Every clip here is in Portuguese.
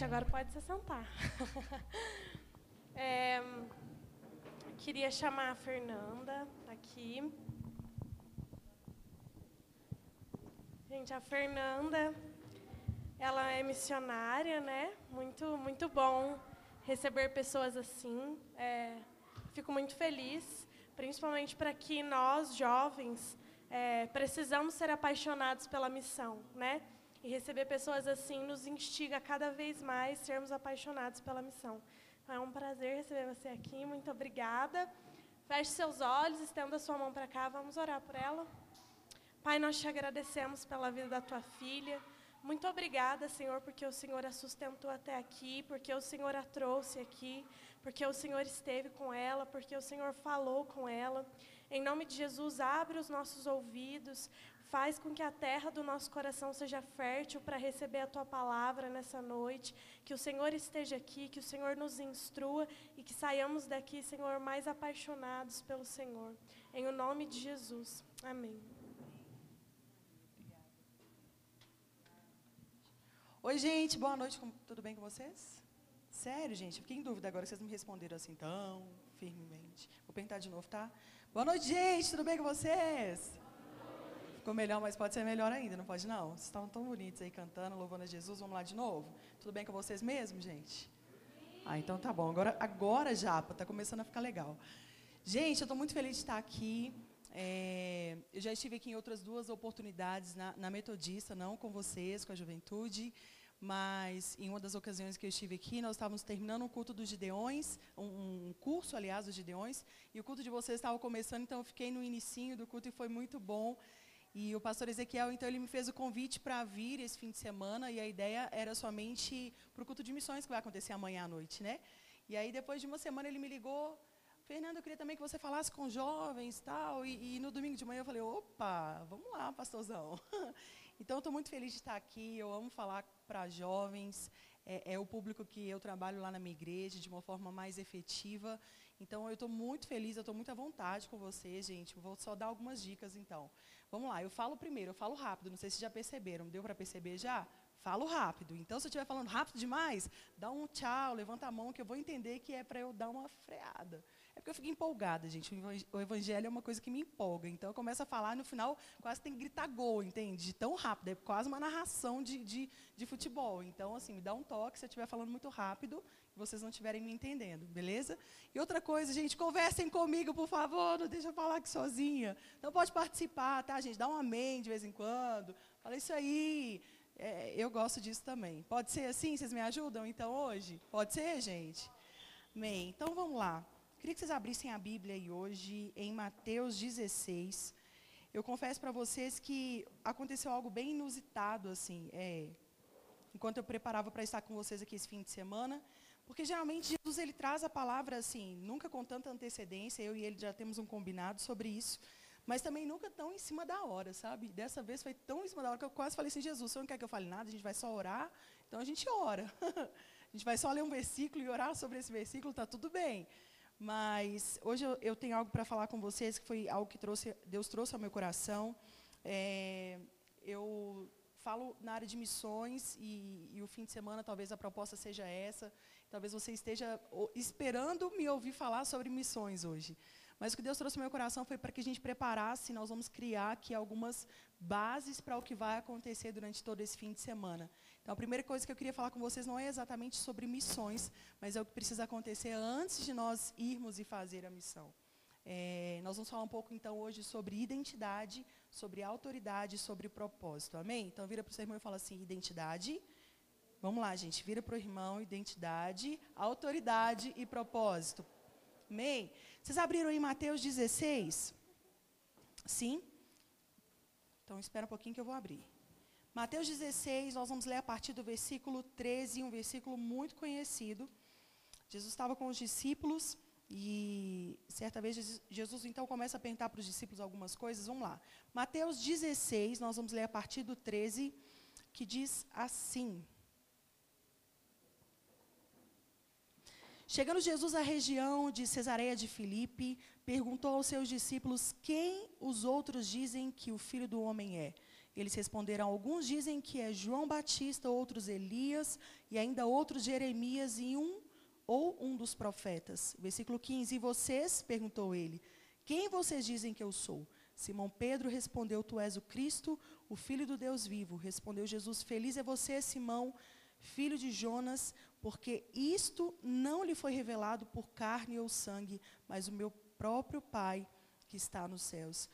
Gente, agora pode se sentar. é, queria chamar a Fernanda aqui. Gente, a Fernanda, ela é missionária, né? Muito, muito bom receber pessoas assim. É, fico muito feliz, principalmente para que nós, jovens, é, precisamos ser apaixonados pela missão, né? E receber pessoas assim nos instiga cada vez mais sermos apaixonados pela missão. Então, é um prazer receber você aqui. Muito obrigada. Feche seus olhos, estenda sua mão para cá. Vamos orar por ela. Pai, nós te agradecemos pela vida da tua filha. Muito obrigada, Senhor, porque o Senhor a sustentou até aqui, porque o Senhor a trouxe aqui, porque o Senhor esteve com ela, porque o Senhor falou com ela. Em nome de Jesus, abre os nossos ouvidos, faz com que a terra do nosso coração seja fértil para receber a tua palavra nessa noite, que o Senhor esteja aqui, que o Senhor nos instrua e que saiamos daqui, Senhor, mais apaixonados pelo Senhor. Em o nome de Jesus. Amém. Oi, gente, boa noite, tudo bem com vocês? Sério, gente, fiquei em dúvida agora que vocês me responderam assim tão firmemente. Vou perguntar de novo, tá? Boa noite, gente, tudo bem com vocês? Ficou melhor, mas pode ser melhor ainda, não pode não? Vocês estavam tão bonitos aí cantando, louvando a Jesus, vamos lá de novo? Tudo bem com vocês mesmo, gente? Ah, então tá bom. Agora, agora Japa, tá começando a ficar legal. Gente, eu estou muito feliz de estar aqui. É, eu já estive aqui em outras duas oportunidades na, na, Metodista, não com vocês, com a juventude, mas em uma das ocasiões que eu estive aqui, nós estávamos terminando um culto dos Gideões, um, um curso, aliás, dos Gideões, e o culto de vocês estava começando, então eu fiquei no inicinho do culto e foi muito bom. E o pastor Ezequiel, então, ele me fez o convite para vir esse fim de semana, e a ideia era somente para o culto de missões que vai acontecer amanhã à noite, né? E aí, depois de uma semana, ele me ligou, Fernando, eu queria também que você falasse com jovens tal. E, e no domingo de manhã eu falei, opa, vamos lá, pastorzão. então, estou muito feliz de estar aqui. Eu amo falar para jovens. É, é, o público que eu trabalho lá na minha igreja de uma forma mais efetiva. Então, eu estou muito feliz, eu estou muito à vontade com vocês, gente. vou só dar algumas dicas, então. Vamos lá, eu falo primeiro, eu falo rápido. Não sei se já perceberam. Deu para perceber já? Falo rápido. Então, se eu estiver falando rápido demais, dá um tchau, levanta a mão, que eu vou entender que é para eu dar uma freada. É porque eu fico empolgada, gente. O evangelho é uma coisa que me empolga. Então eu começo a falar e no final quase tem que gritar gol, entende? De tão rápido. É quase uma narração de, de, de futebol. Então, assim, me dá um toque se eu estiver falando muito rápido vocês não estiverem me entendendo, beleza? E outra coisa, gente, conversem comigo, por favor. Não deixa eu falar aqui sozinha. Não pode participar, tá, gente? Dá um amém de vez em quando. Fala isso aí. É, eu gosto disso também. Pode ser assim? Vocês me ajudam, então, hoje? Pode ser, gente? Amém. Então, vamos lá. Queria que vocês abrissem a Bíblia aí hoje, em Mateus 16. Eu confesso para vocês que aconteceu algo bem inusitado, assim, é, enquanto eu preparava para estar com vocês aqui esse fim de semana, porque geralmente Jesus ele traz a palavra assim, nunca com tanta antecedência, eu e ele já temos um combinado sobre isso, mas também nunca tão em cima da hora, sabe? Dessa vez foi tão em cima da hora que eu quase falei assim, Jesus, você não quer que eu fale nada, a gente vai só orar, então a gente ora. a gente vai só ler um versículo e orar sobre esse versículo, está tudo bem. Mas hoje eu, eu tenho algo para falar com vocês que foi algo que trouxe, Deus trouxe ao meu coração. É, eu falo na área de missões e, e, o fim de semana talvez a proposta seja essa. Talvez você esteja esperando me ouvir falar sobre missões hoje. Mas o que Deus trouxe ao meu coração foi para que a gente preparasse, nós vamos criar aqui algumas bases para o que vai acontecer durante todo esse fim de semana. Então, a primeira coisa que eu queria falar com vocês não é exatamente sobre missões, mas é o que precisa acontecer antes de nós irmos e fazer a missão. É, nós vamos falar um pouco, então, hoje sobre identidade, sobre autoridade, sobre propósito. Amém? Então, vira para o seu irmão e fala assim, identidade. Vamos lá, gente. Vira para o irmão, identidade, autoridade e propósito. Amém? Vocês abriram em Mateus 16? Sim? Então, espera um pouquinho que eu vou abrir. Mateus 16, nós vamos ler a partir do versículo 13, um versículo muito conhecido. Jesus estava com os discípulos e certa vez Jesus então começa a perguntar para os discípulos algumas coisas. Vamos lá. Mateus 16, nós vamos ler a partir do 13, que diz assim: Chegando Jesus à região de Cesareia de Filipe, perguntou aos seus discípulos quem os outros dizem que o filho do homem é. Eles responderam: Alguns dizem que é João Batista, outros Elias, e ainda outros Jeremias e um ou um dos profetas. Versículo 15: E vocês? perguntou ele. Quem vocês dizem que eu sou? Simão Pedro respondeu: Tu és o Cristo, o Filho do Deus vivo. Respondeu Jesus: Feliz é você, Simão, filho de Jonas, porque isto não lhe foi revelado por carne ou sangue, mas o meu próprio Pai que está nos céus.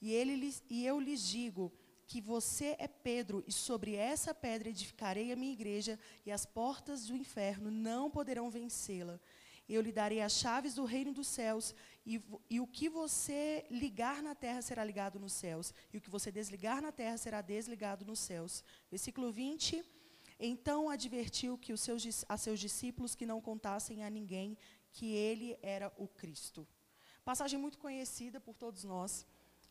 E, ele, e eu lhes digo que você é Pedro, e sobre essa pedra edificarei a minha igreja, e as portas do inferno não poderão vencê-la. Eu lhe darei as chaves do reino dos céus, e, e, o que você ligar na terra será ligado nos céus, e o que você desligar na terra será desligado nos céus. Versículo 20. Então advertiu que os seus, a seus discípulos que não contassem a ninguém que ele era o Cristo. Passagem muito conhecida por todos nós.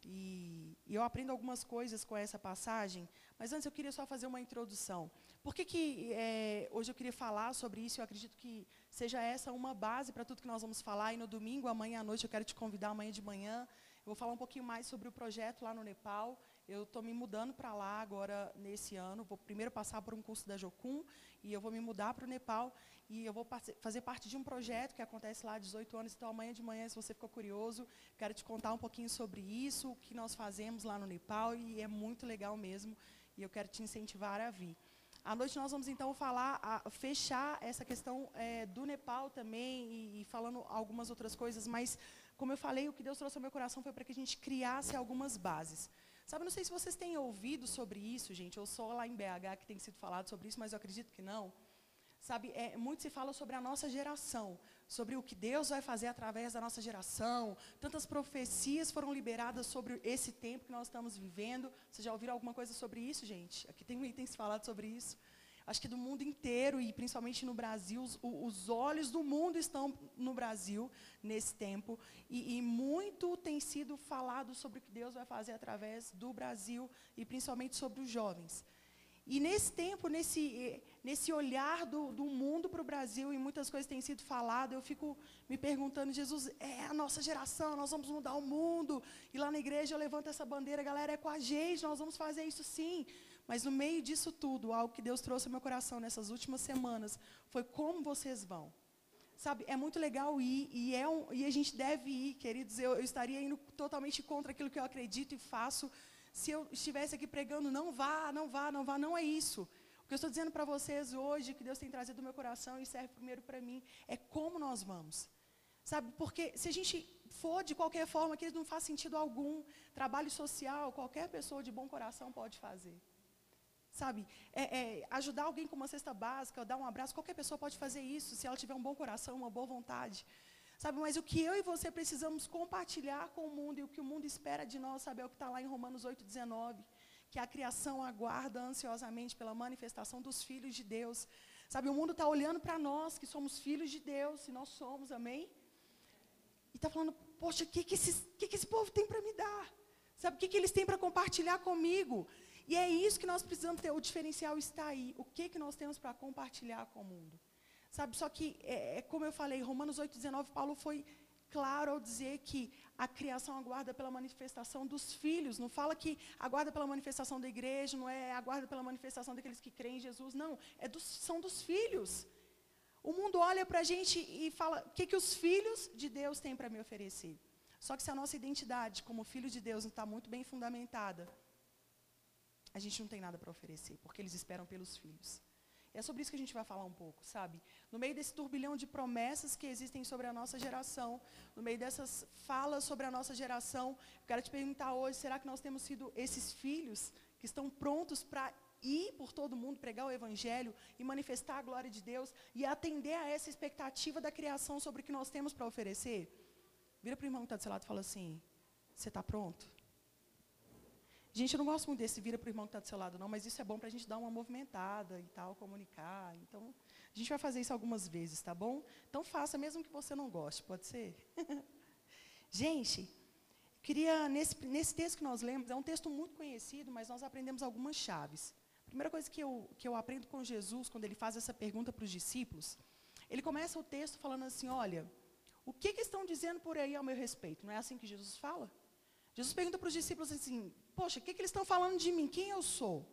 E, e, eu aprendo algumas coisas com essa passagem, mas antes eu queria só fazer uma introdução. Por que, que é, hoje eu queria falar sobre isso? Eu acredito que seja essa uma base para tudo que nós vamos falar. E no domingo, amanhã à noite, eu quero te convidar amanhã de manhã. Eu vou falar um pouquinho mais sobre o projeto lá no Nepal. Eu estou me mudando para lá agora, nesse ano. Vou primeiro passar por um curso da Jocum e eu vou me mudar para o Nepal. E eu vou fazer parte de um projeto que acontece lá há 18 anos. Então, amanhã de manhã, se você ficou curioso, quero te contar um pouquinho sobre isso, o que nós fazemos lá no Nepal. E é muito legal mesmo. E eu quero te incentivar a vir. À noite nós vamos então falar, a, fechar essa questão é, do Nepal também e, e, falando algumas outras coisas, mas como eu falei, o que Deus trouxe ao meu coração foi para que a gente criasse algumas bases. Sabe, não sei se vocês têm ouvido sobre isso, gente, ou só lá em BH que tem sido falado sobre isso, mas eu acredito que não. Sabe, é, muito se fala sobre a nossa geração, sobre o que Deus vai fazer através da nossa geração. Tantas profecias foram liberadas sobre esse tempo que nós estamos vivendo. Vocês já ouviram alguma coisa sobre isso, gente? Aqui tem um item falado sobre isso. Acho que do mundo inteiro e principalmente no Brasil, os, os olhos do mundo estão no Brasil nesse tempo. E, e muito tem sido falado sobre o que Deus vai fazer através do Brasil e principalmente sobre os jovens. E nesse tempo, nesse, nesse olhar do, do mundo para o Brasil, e muitas coisas têm sido faladas, eu fico me perguntando, Jesus, é a nossa geração, nós vamos mudar o mundo. E lá na igreja eu levanto essa bandeira, galera, é com a gente, nós vamos fazer isso sim. Mas no meio disso tudo, algo que Deus trouxe ao meu coração nessas últimas semanas, foi como vocês vão. Sabe, é muito legal ir, e, é um, e a gente deve ir, queridos. Eu, eu estaria indo totalmente contra aquilo que eu acredito e faço, se eu estivesse aqui pregando, não vá, não vá, não vá, não é isso. O que eu estou dizendo para vocês hoje, que Deus tem trazido do meu coração e serve primeiro para mim, é como nós vamos. Sabe, porque se a gente for de qualquer forma, que não faz sentido algum. Trabalho social, qualquer pessoa de bom coração pode fazer. Sabe, é, é, ajudar alguém com uma cesta básica, dar um abraço, qualquer pessoa pode fazer isso, se ela tiver um bom coração, uma boa vontade. Sabe, mas o que eu e você precisamos compartilhar com o mundo e o que o mundo espera de nós, sabe, é o que está lá em Romanos 8, 19, que a criação aguarda ansiosamente pela manifestação dos filhos de Deus. Sabe, o mundo está olhando para nós, que somos filhos de Deus, e nós somos, amém? E está falando, poxa, o que, que, que, que esse povo tem para me dar? Sabe, o que, que eles têm para compartilhar comigo? E é isso que nós precisamos ter, o diferencial está aí. O que, que nós temos para compartilhar com o mundo? Sabe, só que, é, é como eu falei, Romanos 8,19, Paulo foi claro ao dizer que a criação aguarda pela manifestação dos filhos. Não fala que aguarda pela manifestação da igreja, não é aguarda pela manifestação daqueles que creem em Jesus, não. É dos, são dos filhos. O mundo olha para a gente e fala: o que, que os filhos de Deus têm para me oferecer? Só que se a nossa identidade como filho de Deus não está muito bem fundamentada, a gente não tem nada para oferecer, porque eles esperam pelos filhos. É sobre isso que a gente vai falar um pouco, sabe? No meio desse turbilhão de promessas que existem sobre a nossa geração, no meio dessas falas sobre a nossa geração, eu quero te perguntar hoje: será que nós temos sido esses filhos que estão prontos para ir por todo mundo, pregar o Evangelho e manifestar a glória de Deus e atender a essa expectativa da criação sobre o que nós temos para oferecer? Vira para o irmão que está do seu lado e fala assim: Você está pronto? Gente, eu não gosto muito desse vira para o irmão que está do seu lado, não, mas isso é bom para a gente dar uma movimentada e tal, comunicar. Então, a gente vai fazer isso algumas vezes, tá bom? Então, faça, mesmo que você não goste, pode ser? gente, queria, nesse, nesse texto que nós lemos, é um texto muito conhecido, mas nós aprendemos algumas chaves. A primeira coisa que eu, que eu aprendo com Jesus, quando ele faz essa pergunta para os discípulos, ele começa o texto falando assim: olha, o que, que estão dizendo por aí ao meu respeito? Não é assim que Jesus fala? Jesus pergunta para os discípulos assim: Poxa, o que, que eles estão falando de mim? Quem eu sou?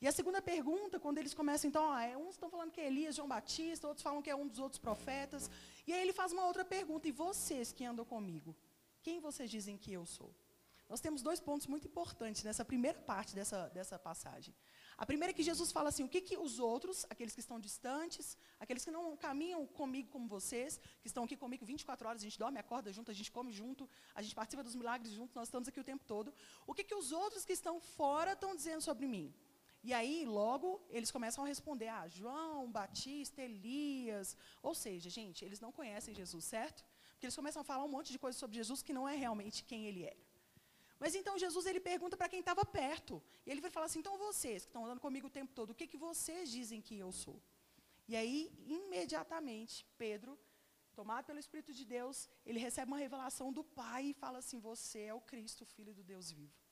E a segunda pergunta, quando eles começam, então, ah, é, uns estão falando que é Elias, João Batista, outros falam que é um dos outros profetas. E aí ele faz uma outra pergunta: E vocês que andam comigo? Quem vocês dizem que eu sou? Nós temos dois pontos muito importantes nessa primeira parte dessa, dessa passagem. A primeira é que Jesus fala assim: o que, que os outros, aqueles que estão distantes, aqueles que não caminham comigo como vocês, que estão aqui comigo 24 horas, a gente dorme, acorda junto, a gente come junto, a gente participa dos milagres junto, nós estamos aqui o tempo todo. O que, que os outros que estão fora estão dizendo sobre mim? E aí, logo, eles começam a responder: ah, João, Batista, Elias. Ou seja, gente, eles não conhecem Jesus, certo? Porque eles começam a falar um monte de coisas sobre Jesus que não é realmente quem ele era. Mas então Jesus ele pergunta para quem estava perto. E ele vai falar assim: então vocês que estão andando comigo o tempo todo, o que, que vocês dizem que eu sou? E aí, imediatamente, Pedro, tomado pelo Espírito de Deus, ele recebe uma revelação do Pai e fala assim: Você é o Cristo, filho do Deus vivo.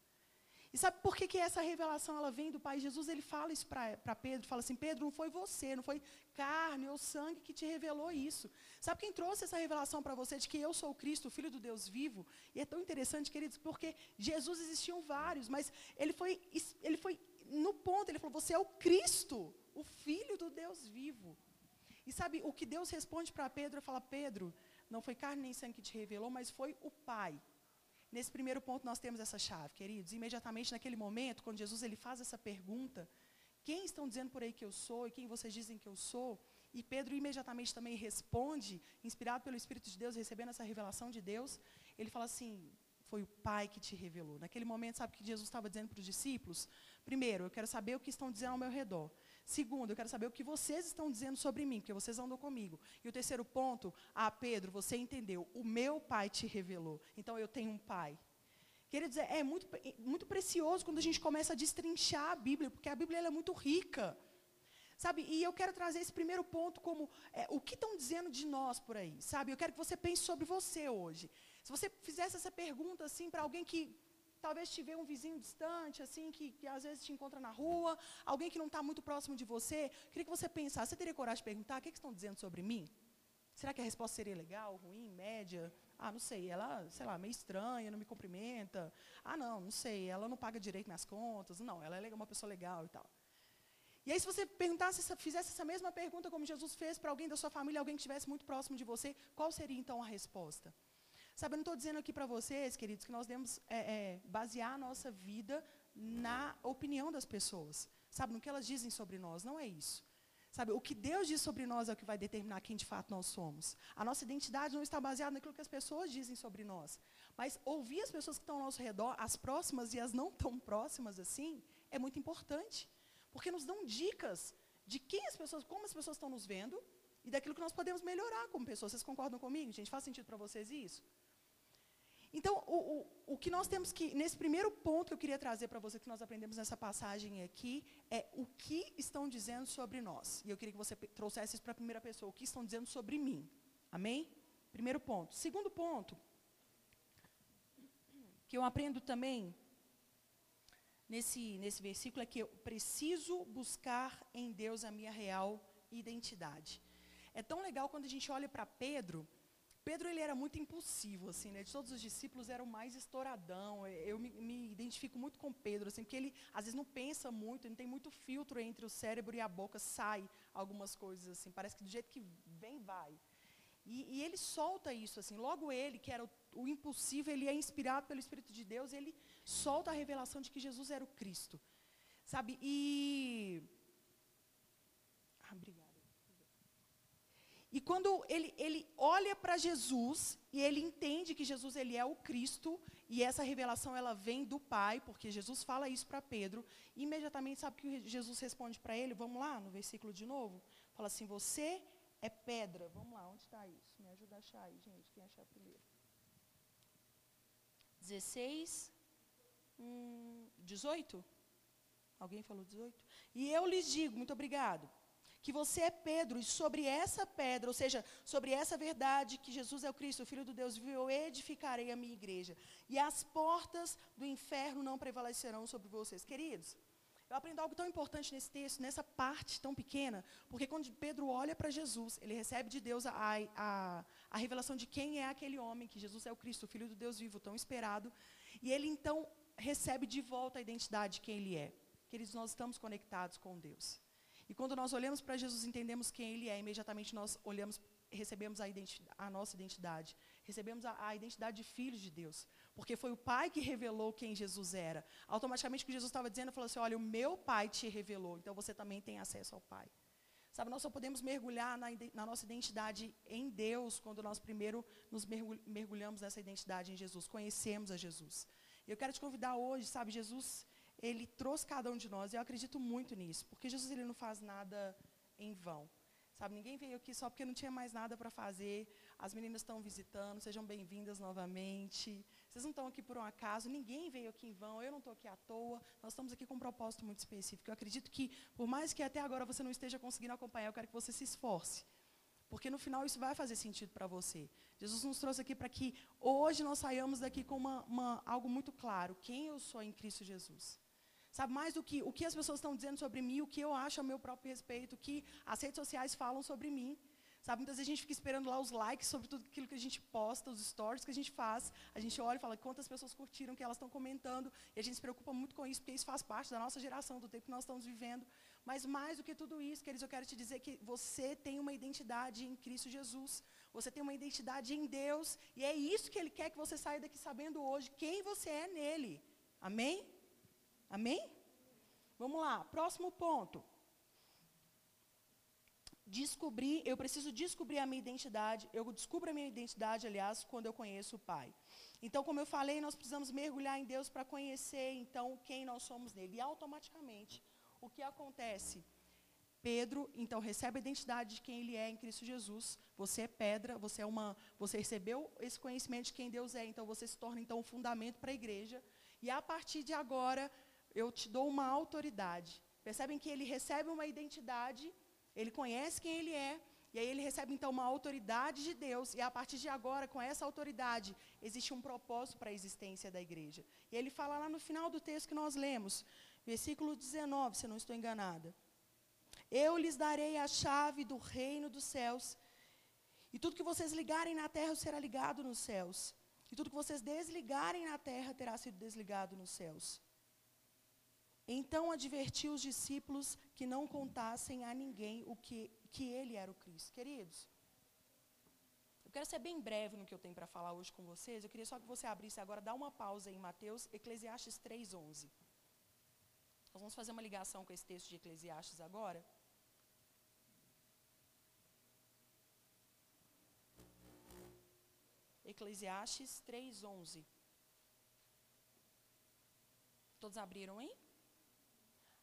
E sabe por que, que essa revelação ela vem do Pai? Jesus ele fala isso para Pedro, fala assim, Pedro, não foi você, não foi carne ou sangue que te revelou isso. Sabe quem trouxe essa revelação para você de que eu sou o Cristo, o Filho do Deus vivo? E é tão interessante, queridos, porque Jesus existiam vários, mas ele foi, ele foi no ponto, ele falou, você é o Cristo, o Filho do Deus vivo. E sabe, o que Deus responde para Pedro, fala, Pedro, não foi carne nem sangue que te revelou, mas foi o Pai Nesse primeiro ponto nós temos essa chave, queridos. Imediatamente naquele momento, quando Jesus ele faz essa pergunta, quem estão dizendo por aí que eu sou e quem vocês dizem que eu sou? E Pedro imediatamente também responde, inspirado pelo Espírito de Deus, recebendo essa revelação de Deus, ele fala assim: foi o Pai que te revelou. Naquele momento, sabe o que Jesus estava dizendo para os discípulos? Primeiro, eu quero saber o que estão dizendo ao meu redor. Segundo, eu quero saber o que vocês estão dizendo sobre mim, porque vocês andam comigo. E o terceiro ponto, ah, Pedro, você entendeu, o meu pai te revelou. Então eu tenho um pai. Queridos, é, é muito, é muito precioso quando a gente começa a destrinchar a Bíblia, porque a Bíblia é muito rica. Sabe, e eu quero trazer esse primeiro ponto como é, o que estão dizendo de nós por aí, sabe? Eu quero que você pense sobre você hoje. Se você fizesse essa pergunta assim para alguém que talvez te vê um vizinho distante, assim, que, que às vezes te encontra na rua, alguém que não está muito próximo de você, queria que você pensasse, você teria coragem de perguntar, o que, que estão dizendo sobre mim? Será que a resposta seria legal, ruim, média? Ah, não sei, ela, sei lá, meio estranha, não me cumprimenta. Ah, não, não sei, ela não paga direito minhas contas. Não, ela é uma pessoa legal e tal. E aí, se você perguntasse, fizesse essa mesma pergunta como Jesus fez para alguém da sua família, alguém que estivesse muito próximo de você, qual seria então a resposta? Sabe, eu não estou dizendo aqui para vocês, queridos, que nós devemos é, é, basear a nossa vida na opinião das pessoas. Sabe, no que elas dizem sobre nós. Não é isso. Sabe, o que Deus diz sobre nós é o que vai determinar quem de fato nós somos. A nossa identidade não está baseada naquilo que as pessoas dizem sobre nós. Mas ouvir as pessoas que estão ao nosso redor, as próximas e as não tão próximas assim, é muito importante. Porque nos dão dicas de quem as pessoas, como as pessoas estão nos vendo e daquilo que nós podemos melhorar como pessoas. Vocês concordam comigo? Gente, faz sentido para vocês isso? Então, o, o, o que nós temos que, nesse primeiro ponto que eu queria trazer para você, que nós aprendemos nessa passagem aqui, é o que estão dizendo sobre nós. E eu queria que você trouxesse isso para a primeira pessoa, o que estão dizendo sobre mim. Amém? Primeiro ponto. Segundo ponto, que eu aprendo também nesse, nesse versículo, é que eu preciso buscar em Deus a minha real identidade. É tão legal quando a gente olha para Pedro, Pedro ele era muito impulsivo, assim, né? De todos os discípulos era o mais estouradão. Eu me, me, identifico muito com Pedro, assim, porque ele às vezes não pensa muito, ele tem muito filtro entre o cérebro e a boca, sai algumas coisas assim. Parece que do jeito que vem vai. E, e ele solta isso, assim. Logo ele, que era o, o impulsivo, ele é inspirado pelo Espírito de Deus, ele solta a revelação de que Jesus era o Cristo, sabe? E ah, obrigada. E quando ele, ele olha para Jesus e ele entende que Jesus ele é o Cristo e essa revelação ela vem do Pai, porque Jesus fala isso para Pedro, imediatamente sabe que Jesus responde para ele? Vamos lá no versículo de novo? Fala assim: Você é pedra. Vamos lá, onde está isso? Me ajuda a achar aí, gente, quem achar primeiro. 16, hum, 18? Alguém falou 18? E eu lhes digo, muito obrigado que você é Pedro, e sobre essa pedra, ou seja, sobre essa verdade que Jesus é o Cristo, o Filho do Deus vivo, eu edificarei a minha igreja. E as portas do inferno não prevalecerão sobre vocês. Queridos, eu aprendo algo tão importante nesse texto, nessa parte tão pequena, porque quando Pedro olha para Jesus, ele recebe de Deus a, a, a revelação de quem é aquele homem, que Jesus é o Cristo, o Filho do Deus vivo, tão esperado. e ele então recebe de volta a identidade de quem ele é. Queridos, nós estamos conectados com Deus. E quando nós olhamos para Jesus, entendemos quem ele é, imediatamente nós olhamos, recebemos a, a nossa identidade. Recebemos a, a, identidade de filhos de Deus. Porque foi o Pai que revelou quem Jesus era. Automaticamente o que Jesus estava dizendo, falou assim: olha, o meu Pai te revelou, então você também tem acesso ao Pai. Sabe, nós só podemos mergulhar na, na, nossa identidade em Deus quando nós primeiro nos mergulhamos nessa identidade em Jesus, conhecemos a Jesus. Eu quero te convidar hoje, sabe, Jesus, ele trouxe cada um de nós, e eu acredito muito nisso, porque Jesus ele não faz nada em vão. Sabe, ninguém veio aqui só porque não tinha mais nada para fazer. As meninas estão visitando, sejam bem-vindas novamente. Vocês não estão aqui por um acaso, ninguém veio aqui em vão, eu não estou aqui à toa. Nós estamos aqui com um propósito muito específico. Eu acredito que, por mais que até agora você não esteja conseguindo acompanhar, eu quero que você se esforce. Porque no final isso vai fazer sentido para você. Jesus nos trouxe aqui para que hoje nós saiamos daqui com uma, uma, algo muito claro: quem eu sou em Cristo Jesus. Sabe, mais do que o que as pessoas estão dizendo sobre mim, o que eu acho a meu próprio respeito, o que as redes sociais falam sobre mim. Sabe, muitas vezes a gente fica esperando lá os likes sobre tudo aquilo que a gente posta, os stories que a gente faz. A gente olha e fala quantas pessoas curtiram, que elas estão comentando. E a gente se preocupa muito com isso, porque isso faz parte da nossa geração, do tempo que nós estamos vivendo. Mas mais do que tudo isso, queridos, eu quero te dizer que você tem uma identidade em Cristo Jesus. Você tem uma identidade em Deus. E é isso que Ele quer que você saia daqui sabendo hoje, quem você é nele. Amém? Amém? Vamos lá, próximo ponto descobrir, eu preciso descobrir a minha identidade. Eu descubro a minha identidade, aliás, quando eu conheço o Pai. Então, como eu falei, nós precisamos mergulhar em Deus para conhecer, então, quem nós somos nele. E automaticamente, o que acontece? Pedro, então, recebe a identidade de quem ele é em Cristo Jesus. Você é pedra, você é uma, você recebeu esse conhecimento de quem Deus é, então você se torna então um fundamento para a igreja. E a partir de agora, eu te dou uma autoridade. Percebem que ele recebe uma identidade ele conhece quem ele é, e aí ele recebe então uma autoridade de Deus, e a partir de agora, com essa autoridade, existe um propósito para a existência da igreja. E ele fala lá no final do texto que nós lemos, versículo 19, se não estou enganada. Eu lhes darei a chave do reino dos céus, e tudo que vocês ligarem na terra será ligado nos céus, e tudo que vocês desligarem na terra terá sido desligado nos céus. Então advertiu os discípulos que não contassem a ninguém o que, que ele era o Cristo. Queridos, eu quero ser bem breve no que eu tenho para falar hoje com vocês. Eu queria só que você abrisse agora, dá uma pausa em Mateus, Eclesiastes 3,11. Nós vamos fazer uma ligação com esse texto de Eclesiastes agora. Eclesiastes 3,11. Todos abriram, hein?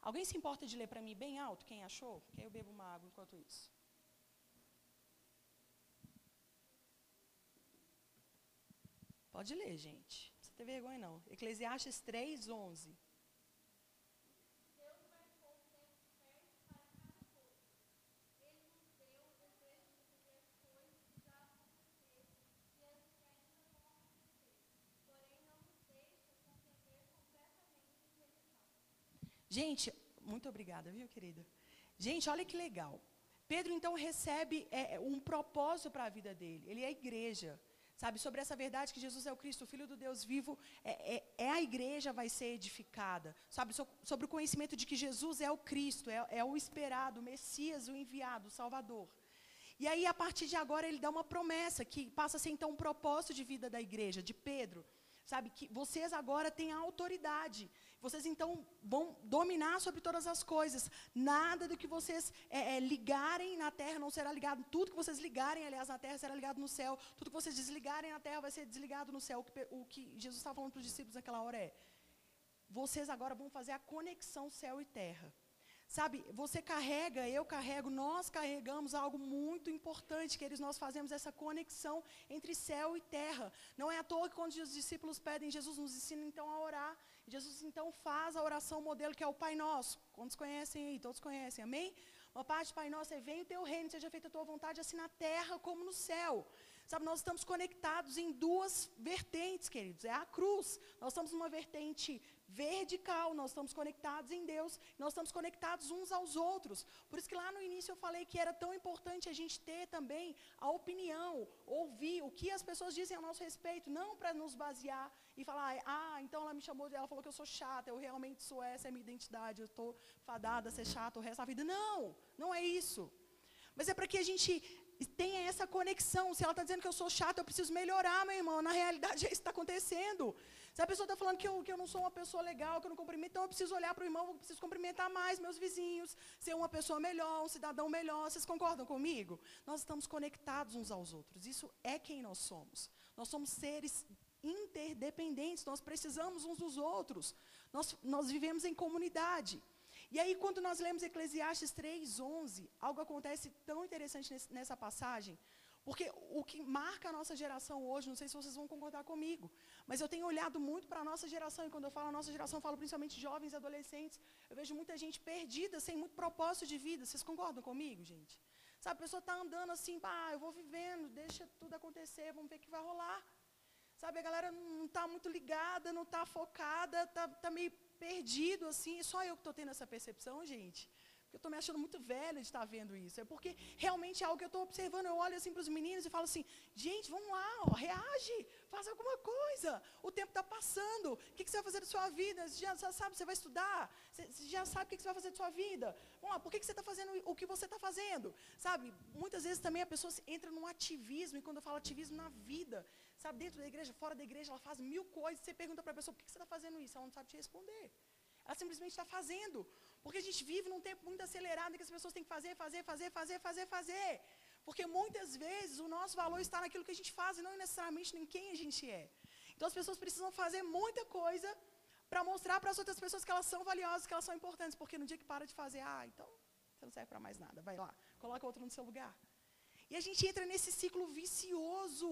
Alguém se importa de ler para mim bem alto, quem achou? Que aí eu bebo uma água enquanto isso. Pode ler, gente. Não precisa ter vergonha, não. Eclesiastes 3, 11. Gente, muito obrigada, viu, querida? Gente, olha que legal. Pedro então recebe é, é um propósito para a vida dele. Ele é a igreja. Sabe, sobre essa verdade que Jesus é o Cristo, o Filho do Deus vivo, é, é, é a igreja vai ser edificada. Sabe, so, sobre o conhecimento de que Jesus é o Cristo, é, é o esperado, o Messias, o enviado, o Salvador. E aí, a partir de agora, ele dá uma promessa que passa a ser então um propósito de vida da igreja, de Pedro. Sabe, que vocês agora têm a autoridade. Vocês então vão dominar sobre todas as coisas. Nada do que vocês é, é, ligarem na terra não será ligado. Tudo que vocês ligarem, aliás, na terra será ligado no céu. Tudo que vocês desligarem na terra vai ser desligado no céu. O que, o que Jesus estava falando para os discípulos naquela hora é: vocês agora vão fazer a conexão céu e terra. Sabe, você carrega, eu carrego, nós carregamos algo muito importante, que eles nós fazemos essa conexão entre céu e terra. Não é à toa que quando os discípulos pedem, Jesus nos ensina então a orar. Jesus então faz a oração modelo que é o Pai Nosso. Quantos conhecem aí? Todos conhecem, amém? Uma parte, Pai Nosso, é vem o teu reino, seja feita a tua vontade, assim na terra como no céu. Sabe, nós estamos conectados em duas vertentes, queridos. É a cruz. Nós estamos numa vertente vertical, nós estamos conectados em Deus, nós estamos conectados uns aos outros. Por isso que lá no início eu falei que era tão importante a gente ter também a opinião, ouvir o que as pessoas dizem a nosso respeito, não para nos basear e falar, ah, então ela me chamou, ela falou que eu sou chata, eu realmente sou essa, é minha identidade, eu estou fadada a ser chata o resto da vida. Não, não é isso. Mas é para que a gente tenha essa conexão. Se ela está dizendo que eu sou chata, eu preciso melhorar, meu irmão. Na realidade, é isso que está acontecendo. Se a pessoa está falando que eu, que eu não sou uma pessoa legal, que eu não cumprimento, então eu preciso olhar para o irmão, eu preciso cumprimentar mais meus vizinhos, ser uma pessoa melhor, um cidadão melhor. Vocês concordam comigo? Nós estamos conectados uns aos outros. Isso é quem nós somos. Nós somos seres interdependentes, nós precisamos uns dos outros. Nós, nós vivemos em comunidade. E aí, quando nós lemos Eclesiastes 3,11, algo acontece tão interessante nesse, nessa passagem, porque o que marca a nossa geração hoje, não sei se vocês vão concordar comigo, mas eu tenho olhado muito para a nossa geração, e quando eu falo a nossa geração, falo principalmente jovens e adolescentes, eu vejo muita gente perdida, sem muito propósito de vida. Vocês concordam comigo, gente? Sabe, a pessoa está andando assim, ah, eu vou vivendo, deixa tudo acontecer, vamos ver o que vai rolar. Sabe, a galera não está muito ligada, não está focada, está tá meio perdido assim. Só eu que estou tendo essa percepção, gente. Eu estou me achando muito velha de estar vendo isso. É porque realmente é algo que eu estou observando. Eu olho assim para os meninos e falo assim: gente, vamos lá, ó, reage, faz alguma coisa. O tempo está passando. O que, que, você vai fazer da sua vida? Você já, sabe, você vai estudar? Você, já sabe o que, que, você vai fazer da sua vida? Vamos lá, por que, que você está fazendo o que você está fazendo? Sabe, muitas vezes também a pessoa entra num ativismo, e quando eu falo ativismo na vida, sabe, dentro da igreja, fora da igreja, ela faz mil coisas. Você pergunta para a pessoa: por que você está fazendo isso? Ela não sabe te responder. Ela simplesmente está fazendo. Porque a gente vive num tempo muito acelerado em que as pessoas têm que fazer, fazer, fazer, fazer, fazer, fazer. Porque muitas vezes o nosso valor está naquilo que a gente faz e não necessariamente em quem a gente é. Então as pessoas precisam fazer muita coisa para mostrar para as outras pessoas que elas são valiosas, que elas são importantes. Porque no dia que para de fazer, ah, então você não serve para mais nada, vai lá, coloca outro no seu lugar. E a gente entra nesse ciclo vicioso,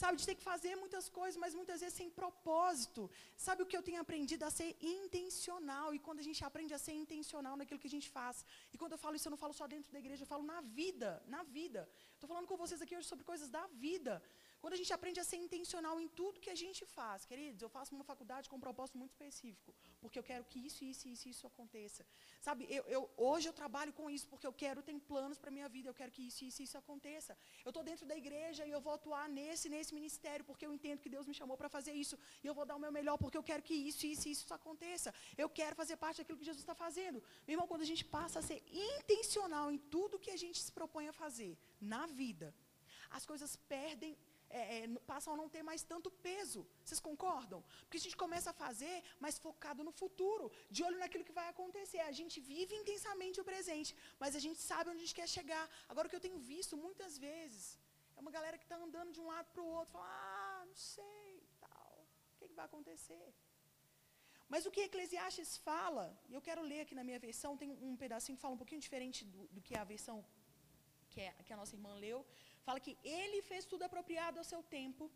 sabe, de ter que fazer muitas coisas, mas muitas vezes sem propósito. Sabe o que eu tenho aprendido a ser intencional? E quando a gente aprende a ser intencional naquilo que a gente faz. E quando eu falo isso, eu não falo só dentro da igreja, eu falo na vida, na vida. Estou falando com vocês aqui hoje sobre coisas da vida. Quando a gente aprende a ser intencional em tudo que a gente faz, queridos, eu faço uma faculdade com um propósito muito específico, porque eu quero que isso, isso, isso, isso aconteça. Sabe, eu, eu hoje eu trabalho com isso porque eu quero, ter planos para a minha vida, eu quero que isso, isso, isso aconteça. Eu estou dentro da igreja e eu vou atuar nesse, nesse ministério, porque eu entendo que Deus me chamou para fazer isso, e eu vou dar o meu melhor porque eu quero que isso, isso, isso aconteça. Eu quero fazer parte daquilo que Jesus está fazendo. Meu irmão, quando a gente passa a ser intencional em tudo que a gente se propõe a fazer na vida, as coisas perdem é, é, passam a não ter mais tanto peso. Vocês concordam? Porque a gente começa a fazer mais focado no futuro, de olho naquilo que vai acontecer. A gente vive intensamente o presente, mas a gente sabe onde a gente quer chegar. Agora, o que eu tenho visto muitas vezes é uma galera que está andando de um lado para o outro, fala, ah, não sei, tal, o que, que vai acontecer? Mas o que Eclesiastes fala, e eu quero ler aqui na minha versão, tem um pedacinho que fala um pouquinho diferente do, do que a versão que, é, que a nossa irmã leu, Fala que ele fez tudo apropriado ao seu tempo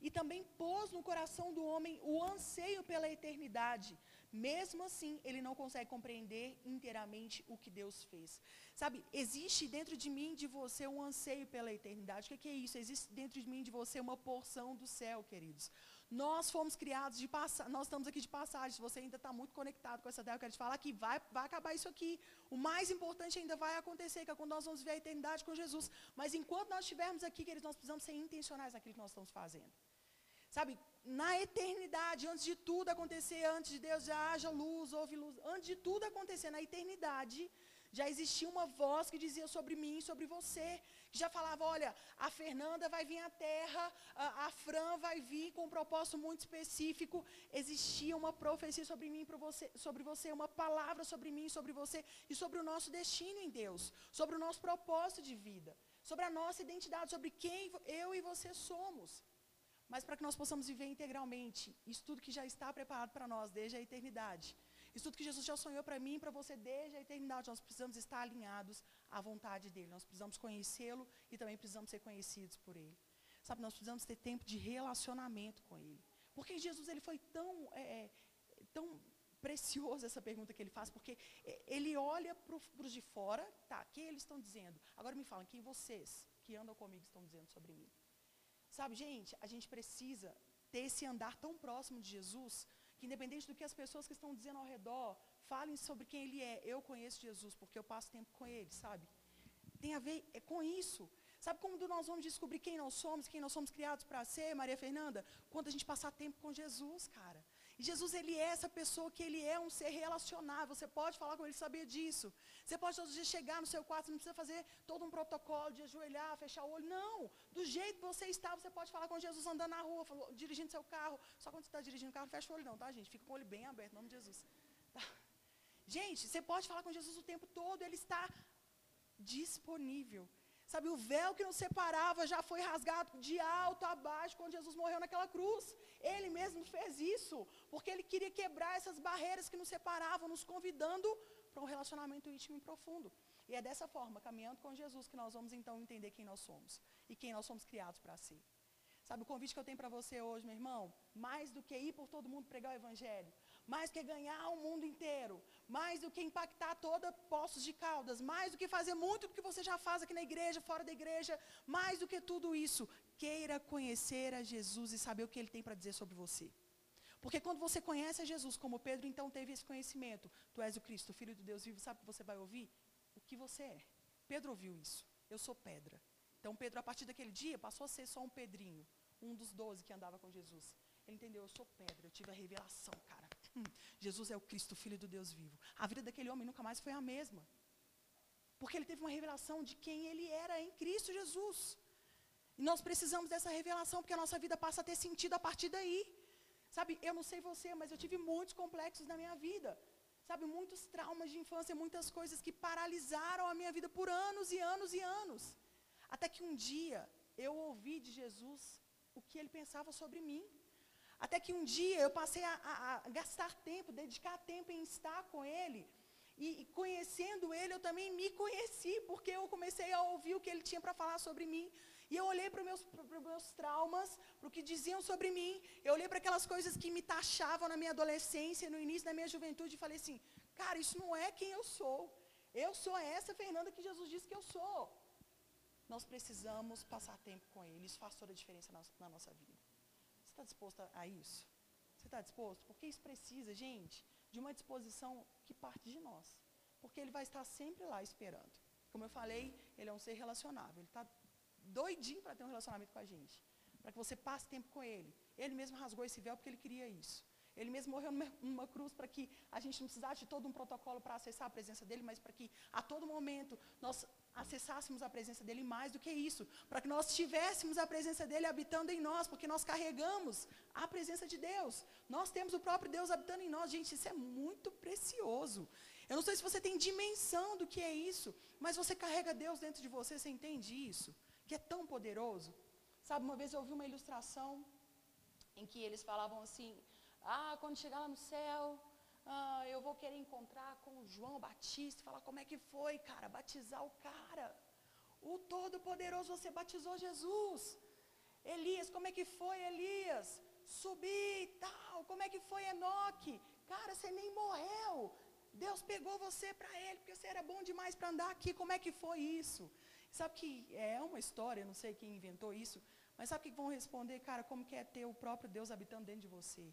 e também pôs no coração do homem o anseio pela eternidade. Mesmo assim, ele não consegue compreender inteiramente o que Deus fez. Sabe, existe dentro de mim, de você, um anseio pela eternidade. O que é isso? Existe dentro de mim, de você, uma porção do céu, queridos. Nós fomos criados de passagem, nós estamos aqui de passagem. Se você ainda está muito conectado com essa ideia, eu quero te falar que vai, vai acabar isso aqui. O mais importante ainda vai acontecer, que é quando nós vamos ver a eternidade com Jesus. Mas enquanto nós estivermos aqui, queridos, nós precisamos ser intencionais naquilo que nós estamos fazendo. Sabe, na eternidade, antes de tudo acontecer, antes de Deus já haja luz, houve luz, antes de tudo acontecer, na eternidade, já existia uma voz que dizia sobre mim, sobre você, já falava: olha, a Fernanda vai vir à terra, a, a Fran vai vir com um propósito muito específico. Existia uma profecia sobre mim, você, sobre você, uma palavra sobre mim, sobre você e sobre o nosso destino em Deus, sobre o nosso propósito de vida, sobre a nossa identidade, sobre quem eu e você somos. Mas para que nós possamos viver integralmente, isso tudo que já está preparado para nós desde a eternidade isso tudo que Jesus já sonhou para mim e para você desde a eternidade. Nós precisamos estar alinhados à vontade dEle. Nós precisamos conhecê-lo e também precisamos ser conhecidos por Ele. Sabe, nós precisamos ter tempo de relacionamento com Ele. Porque Jesus ele foi tão, é, é tão precioso essa pergunta que ele faz, porque é, ele olha para os de fora, tá, o que eles estão dizendo? Agora me falam, quem vocês que andam comigo estão dizendo sobre mim? Sabe, gente, a gente precisa ter esse andar tão próximo de Jesus, que independente do que as pessoas que estão dizendo ao redor, falem sobre quem ele é. Eu conheço Jesus porque eu passo tempo com ele, sabe? Tem a ver é com isso. Sabe como nós vamos descobrir quem nós somos, quem nós somos criados para ser, Maria Fernanda? Quando a gente passar tempo com Jesus, cara. Jesus, ele é essa pessoa que ele é um ser relacionável. Você pode falar com ele, saber disso. Você pode todos os dias chegar no seu quarto, não precisa fazer todo um protocolo de ajoelhar, fechar o olho. Não. Do jeito que você está, você pode falar com Jesus andando na rua, dirigindo seu carro. Só quando você está dirigindo o carro, fecha o olho, não, tá, gente? Fica com o olho bem aberto, em nome de Jesus. Tá? Gente, você pode falar com Jesus o tempo todo, ele está disponível. Sabe, o véu que nos separava já foi rasgado de alto a baixo quando Jesus morreu naquela cruz. Ele mesmo fez isso, porque ele queria quebrar essas barreiras que nos separavam, nos convidando para um relacionamento íntimo e profundo. E é dessa forma, caminhando com Jesus, que nós vamos então entender quem nós somos e quem nós somos criados para ser. Sabe o convite que eu tenho para você hoje, meu irmão? Mais do que ir por todo mundo pregar o evangelho, mais do que ganhar o mundo inteiro, mais do que impactar toda Poços de Caldas, mais do que fazer muito do que você já faz aqui na igreja, fora da igreja, mais do que tudo isso, queira conhecer a Jesus e saber o que ele tem para dizer sobre você. Porque quando você conhece a Jesus, como Pedro então teve esse conhecimento, tu és o Cristo, Filho de Deus vivo, sabe o que você vai ouvir? O que você é. Pedro ouviu isso. Eu sou pedra. Então Pedro, a partir daquele dia, passou a ser só um Pedrinho, um dos doze que andava com Jesus. Ele entendeu, eu sou pedra, eu tive a revelação, cara. Hum, Jesus é o Cristo, Filho do Deus vivo. A vida daquele homem nunca mais foi a mesma. Porque ele teve uma revelação de quem ele era em Cristo Jesus. E nós precisamos dessa revelação, porque a nossa vida passa a ter sentido a partir daí. Sabe, eu não sei você, mas eu tive muitos complexos na minha vida. Sabe, muitos traumas de infância, muitas coisas que paralisaram a minha vida por anos e anos e anos. Até que um dia eu ouvi de Jesus o que ele pensava sobre mim. Até que um dia eu passei a, a, a gastar tempo, dedicar tempo em estar com ele. E, e, conhecendo ele, eu também me conheci, porque eu comecei a ouvir o que ele tinha para falar sobre mim. E eu olhei para os meus, meus traumas, para o que diziam sobre mim. Eu olhei para aquelas coisas que me taxavam na minha adolescência, no início da minha juventude, e falei assim: cara, isso não é quem eu sou. Eu sou essa Fernanda que Jesus disse que eu sou. Nós precisamos passar tempo com Ele. Isso faz toda a diferença na, na nossa vida. Você está disposto a, isso? Você está disposto? Porque isso precisa, gente, de uma disposição que parte de nós. Porque Ele vai estar sempre lá esperando. Como eu falei, Ele é um ser relacionável. Ele está doidinho para ter um relacionamento com a gente. Para que você passe tempo com Ele. Ele mesmo rasgou esse véu porque Ele queria isso. Ele mesmo morreu numa, numa cruz para que a gente não precisasse de todo um protocolo para acessar a presença dele, mas para que a todo momento nós acessássemos a presença dele mais do que isso, para que nós tivéssemos a presença dele habitando em nós, porque nós carregamos a presença de Deus. Nós temos o próprio Deus habitando em nós. Gente, isso é muito precioso. Eu não sei se você tem dimensão do que é isso, mas você carrega Deus dentro de você, você entende isso? Que é tão poderoso. Sabe, uma vez eu ouvi uma ilustração em que eles falavam assim: ah, quando chegar lá no céu, ah, eu vou querer encontrar com o João Batista falar como é que foi, cara, batizar o cara. O Todo-Poderoso, você batizou Jesus. Elias, como é que foi, Elias? Subir e tal. Como é que foi, Enoque? Cara, você nem morreu. Deus pegou você para ele, porque você era bom demais para andar aqui. Como é que foi isso? Sabe que é uma história, não sei quem inventou isso, mas sabe o que vão responder, cara? Como que é ter o próprio Deus habitando dentro de você?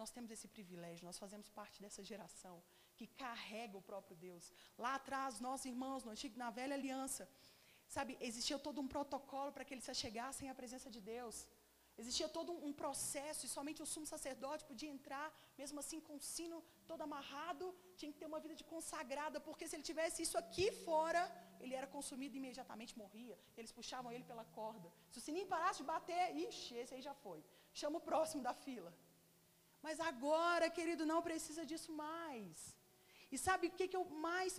Nós temos esse privilégio, nós fazemos parte dessa geração que carrega o próprio Deus. Lá atrás, nossos irmãos, no antigo, na velha aliança, sabe, existia todo um protocolo para que eles se chegassem à presença de Deus. Existia todo um processo e somente o sumo sacerdote podia entrar, mesmo assim com o sino todo amarrado, tinha que ter uma vida de consagrada, porque se ele tivesse isso aqui fora, ele era consumido e imediatamente morria. Eles puxavam ele pela corda. Se o sininho parasse de bater, ixi, esse aí já foi. Chama o próximo da fila. Mas agora, querido, não precisa disso mais. E sabe o que, que eu mais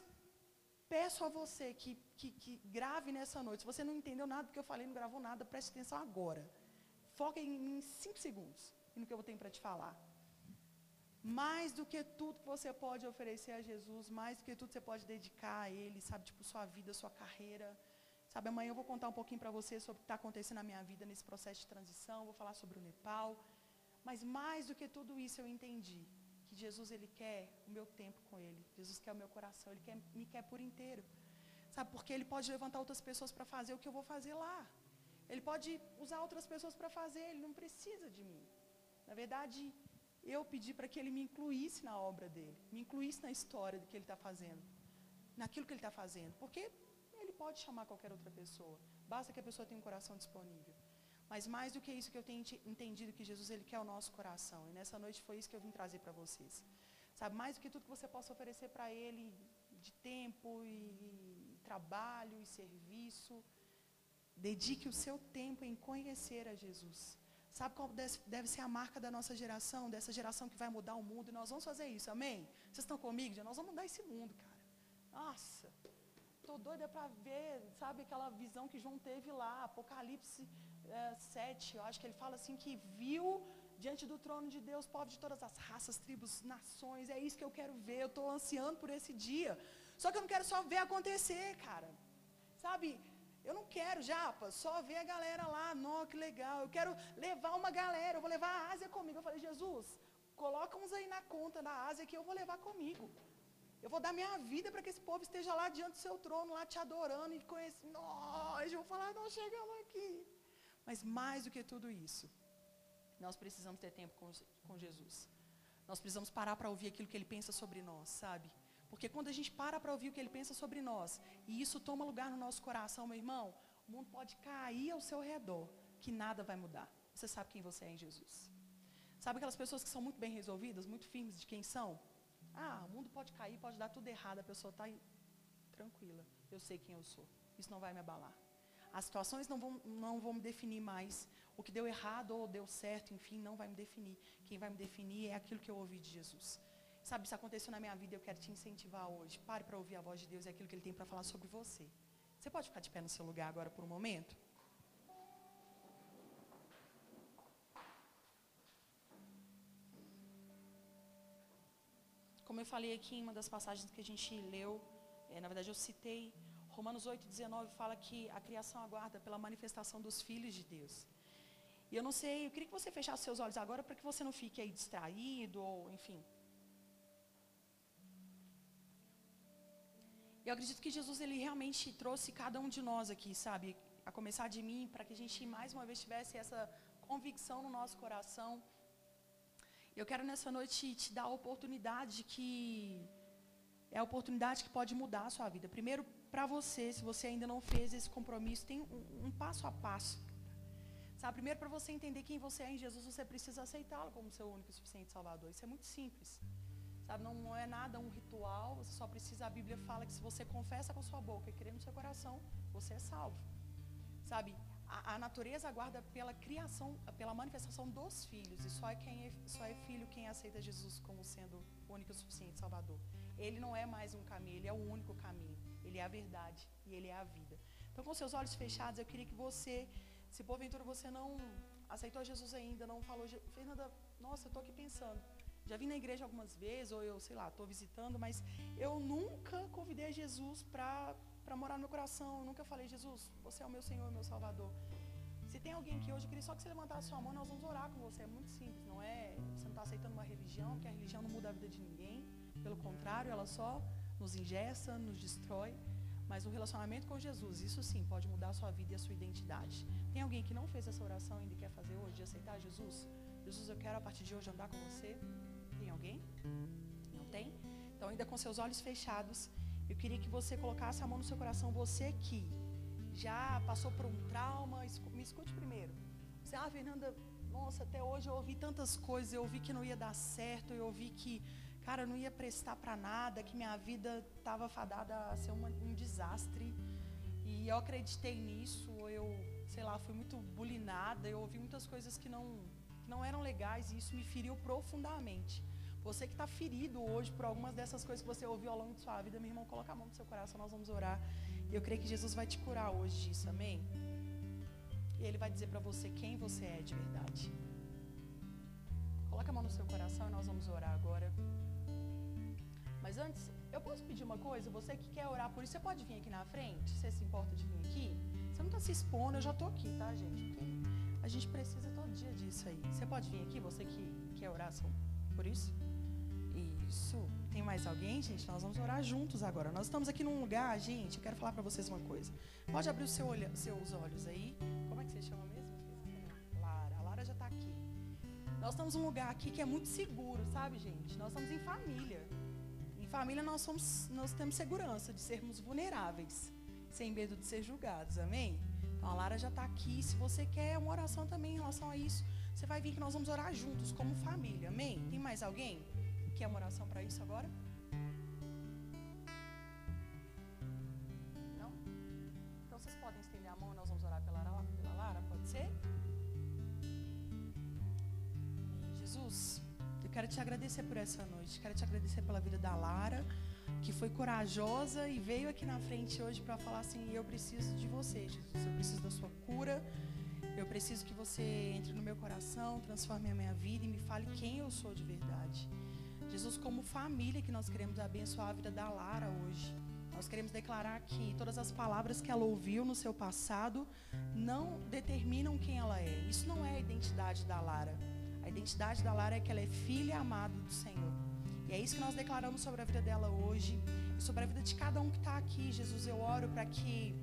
peço a você que, que, que, grave nessa noite? Se você não entendeu nada do que eu falei, não gravou nada, preste atenção agora. Foca em, em cinco segundos no que eu tenho para te falar. Mais do que tudo que você pode oferecer a Jesus, mais do que tudo que você pode dedicar a Ele, sabe, tipo, sua vida, sua carreira. Sabe, amanhã eu vou contar um pouquinho para você sobre o que está acontecendo na minha vida nesse processo de transição, vou falar sobre o Nepal. Mas mais do que tudo isso eu entendi que Jesus ele quer o meu tempo com ele. Jesus quer o meu coração, ele quer, me quer por inteiro. Sabe, porque ele pode levantar outras pessoas para fazer o que eu vou fazer lá. Ele pode usar outras pessoas para fazer, ele não precisa de mim. Na verdade, eu pedi para que ele me incluísse na obra dele, me incluísse na história do que ele está fazendo, naquilo que ele está fazendo. Porque ele pode chamar qualquer outra pessoa, basta que a pessoa tenha um coração disponível. Mas mais do que isso que eu tenho entendido que Jesus ele quer o nosso coração. E nessa noite foi isso que eu vim trazer para vocês. Sabe, mais do que tudo que você possa oferecer para ele de tempo e, trabalho e serviço, dedique o seu tempo em conhecer a Jesus. Sabe qual deve ser a marca da nossa geração, dessa geração que vai mudar o mundo? E nós vamos fazer isso, amém? Vocês estão comigo? Já nós vamos mudar esse mundo, cara. Nossa, estou doida para ver, sabe, aquela visão que João teve lá, Apocalipse é, 7, eu acho que ele fala assim que viu diante do trono de Deus povos de todas as raças, tribos, nações. É isso que eu quero ver. Eu estou ansiando por esse dia. Só que eu não quero só ver acontecer, cara. Sabe? Eu não quero, Japa, só ver a galera lá. Nó, que legal. Eu quero levar uma galera. Eu vou levar a Ásia comigo. Eu falei, Jesus, coloca uns aí na conta da Ásia que eu vou levar comigo. Eu vou dar minha vida para que esse povo esteja lá diante do seu trono, lá te adorando e conhecendo. Nós, eu vou falar, nós chegamos aqui. Mas mais do que tudo isso, nós precisamos ter tempo com, com Jesus. Nós precisamos parar para ouvir aquilo que ele pensa sobre nós, sabe? Porque quando a gente para para ouvir o que ele pensa sobre nós, e isso toma lugar no nosso coração, meu irmão, o mundo pode cair ao seu redor, que nada vai mudar. Você sabe quem você é em Jesus. Sabe aquelas pessoas que são muito bem resolvidas, muito firmes de quem são? Ah, o mundo pode cair, pode dar tudo errado, a pessoa está tranquila. Eu sei quem eu sou. Isso não vai me abalar. As situações não vão, não vão me definir mais. O que deu errado ou deu certo, enfim, não vai me definir. Quem vai me definir é aquilo que eu ouvi de Jesus. Sabe, isso aconteceu na minha vida, eu quero te incentivar hoje. Pare para ouvir a voz de Deus e aquilo que Ele tem para falar sobre você. Você pode ficar de pé no seu lugar agora por um momento? Como eu falei aqui em uma das passagens que a gente leu, é, na verdade eu citei, Romanos 8,19 fala que a criação aguarda pela manifestação dos filhos de Deus. E eu não sei, eu queria que você fechasse seus olhos agora para que você não fique aí distraído ou, enfim. Eu acredito que Jesus ele realmente trouxe cada um de nós aqui, sabe, a começar de mim, para que a gente mais uma vez tivesse essa convicção no nosso coração. Eu quero nessa noite te dar a oportunidade que é a oportunidade que pode mudar a sua vida. Primeiro, para você, se você ainda não fez esse compromisso, tem um, um passo a passo. Sabe, primeiro para você entender quem você é em Jesus, você precisa aceitá-lo como seu único e suficiente Salvador. Isso é muito simples. Sabe, não, é nada um ritual, você só precisa, a Bíblia fala que se você confessa com sua boca e crê no seu coração, você é salvo. Sabe, a, a, natureza aguarda pela criação, pela manifestação dos filhos, e só é, quem é, só é filho quem aceita Jesus como sendo o único e suficiente Salvador. Ele não é mais um caminho, ele é o único caminho, ele é a verdade e ele é a vida. Então, com seus olhos fechados, eu queria que você, se porventura você não aceitou Jesus ainda, não falou, Fernanda, nossa, eu estou aqui pensando. Já vim na igreja algumas vezes, ou eu, sei lá, estou visitando, mas eu nunca convidei Jesus para morar no meu coração. Eu nunca falei, Jesus, você é o meu Senhor, meu Salvador. Se tem alguém aqui hoje, eu queria só que você levantasse sua mão, nós vamos orar com você. É muito simples, não é? Você não está aceitando uma religião, porque a religião não muda a vida de ninguém. Pelo contrário, ela só nos ingessa, nos destrói. Mas o relacionamento com Jesus, isso sim, pode mudar a sua vida e a sua identidade. Tem alguém que não fez essa oração e ainda quer fazer hoje, de aceitar Jesus? Jesus, eu quero a partir de hoje andar com você. Tem alguém? Não tem? Então, ainda com seus olhos fechados, eu queria que você colocasse a mão no seu coração, você que já passou por um trauma, me escute primeiro. Você, ah, Fernanda, nossa, até hoje eu ouvi tantas coisas, eu ouvi que não ia dar certo, eu ouvi que, cara, não ia prestar para nada, que minha vida estava fadada a ser uma, um desastre. E eu acreditei nisso, eu, sei lá, fui muito bulinada, eu ouvi muitas coisas que não, que não eram legais e isso me feriu profundamente. Você que está ferido hoje por algumas dessas coisas que você ouviu ao longo de sua vida, meu irmão, coloca a mão no seu coração, nós vamos orar. E eu creio que Jesus vai te curar hoje disso, amém? E Ele vai dizer para você quem você é de verdade. Coloca a mão no seu coração e nós vamos orar agora. Mas antes, eu posso pedir uma coisa? Você que quer orar por isso, você pode vir aqui na frente? Você se importa de vir aqui? Você não está se expondo, eu já estou aqui, tá, gente? Porque a gente precisa todo dia disso aí. Você pode vir aqui, você que quer orar por isso? Isso. Tem mais alguém, gente? Nós vamos orar juntos agora. Nós estamos aqui num lugar, gente. Eu quero falar para vocês uma coisa. Pode abrir seu seus olhos aí. Como é que você chama mesmo? Lara. A Lara já está aqui. Nós estamos num lugar aqui que é muito seguro, sabe, gente? Nós estamos em família. Família nós, somos, nós temos segurança de sermos vulneráveis, sem medo de ser julgados, amém? Então a Lara já está aqui. Se você quer uma oração também em relação a isso, você vai vir que nós vamos orar juntos, como família, amém? Tem mais alguém que quer uma oração para isso agora? Não? Então vocês podem estender a mão nós vamos orar pela, pela Lara, pode ser? Jesus, quero te agradecer por essa noite, quero te agradecer pela vida da Lara que foi corajosa e veio aqui na frente hoje para falar assim: eu preciso de você, Jesus, eu preciso da sua cura, eu preciso que você entre no meu coração, transforme a minha vida e me fale quem eu sou de verdade. Jesus, como família que nós queremos abençoar a vida da Lara hoje. Nós queremos declarar que todas as palavras que ela ouviu no seu passado não determinam quem ela é. Isso não é a identidade da Lara. Identidade da Lara é que ela é filha amada do Senhor. E é isso que nós declaramos sobre a vida dela hoje e sobre a vida de cada um que está aqui. Jesus, eu oro para que